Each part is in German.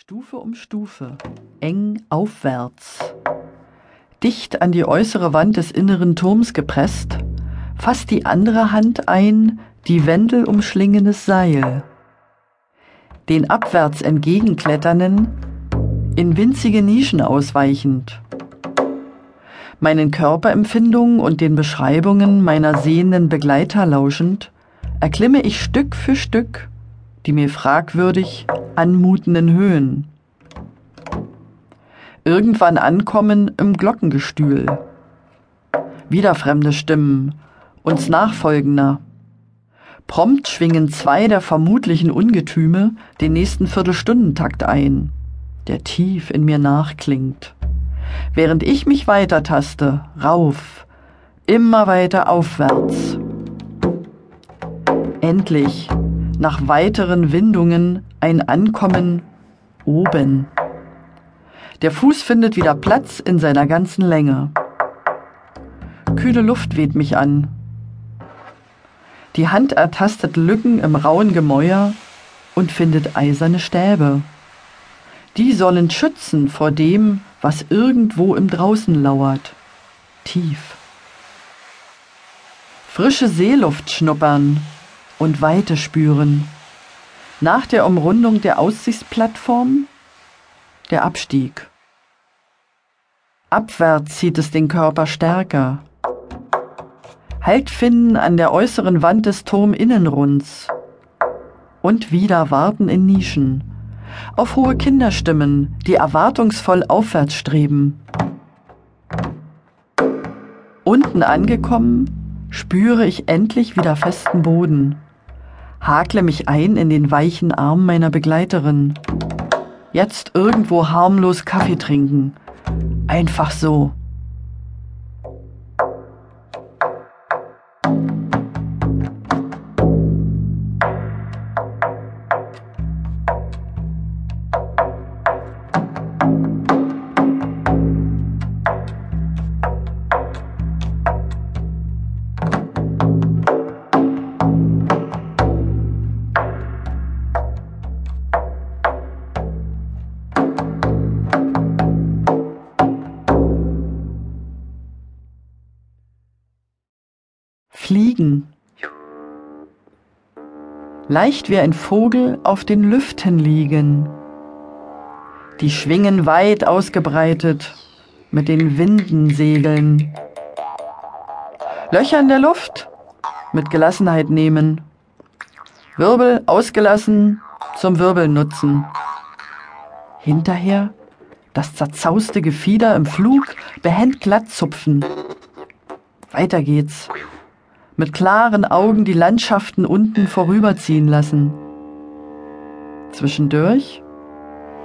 Stufe um Stufe, eng aufwärts. Dicht an die äußere Wand des inneren Turms gepresst, fasst die andere Hand ein die Wendel umschlingendes Seil. Den abwärts entgegenkletternden, in winzige Nischen ausweichend. Meinen Körperempfindungen und den Beschreibungen meiner sehenden Begleiter lauschend, erklimme ich Stück für Stück die mir fragwürdig anmutenden Höhen. Irgendwann ankommen im Glockengestühl. Wieder fremde Stimmen, uns nachfolgender. Prompt schwingen zwei der vermutlichen Ungetüme den nächsten Viertelstundentakt ein, der tief in mir nachklingt. Während ich mich weitertaste, rauf, immer weiter aufwärts. Endlich nach weiteren Windungen ein Ankommen oben. Der Fuß findet wieder Platz in seiner ganzen Länge. Kühle Luft weht mich an. Die Hand ertastet Lücken im rauen Gemäuer und findet eiserne Stäbe. Die sollen schützen vor dem, was irgendwo im Draußen lauert. Tief. Frische Seeluft schnuppern, und Weite spüren. Nach der Umrundung der Aussichtsplattform der Abstieg. Abwärts zieht es den Körper stärker. Halt finden an der äußeren Wand des Turminnenrunds. Und wieder warten in Nischen. Auf hohe Kinderstimmen, die erwartungsvoll aufwärts streben. Unten angekommen, spüre ich endlich wieder festen Boden hakle mich ein in den weichen Arm meiner Begleiterin. Jetzt irgendwo harmlos Kaffee trinken. Einfach so. Fliegen. Leicht wie ein Vogel auf den Lüften liegen. Die Schwingen weit ausgebreitet mit den Winden segeln. Löcher in der Luft mit Gelassenheit nehmen. Wirbel ausgelassen zum Wirbeln nutzen. Hinterher das zerzauste Gefieder im Flug behend glatt zupfen. Weiter geht's mit klaren Augen die Landschaften unten vorüberziehen lassen. Zwischendurch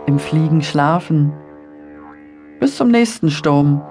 im Fliegen schlafen. Bis zum nächsten Sturm.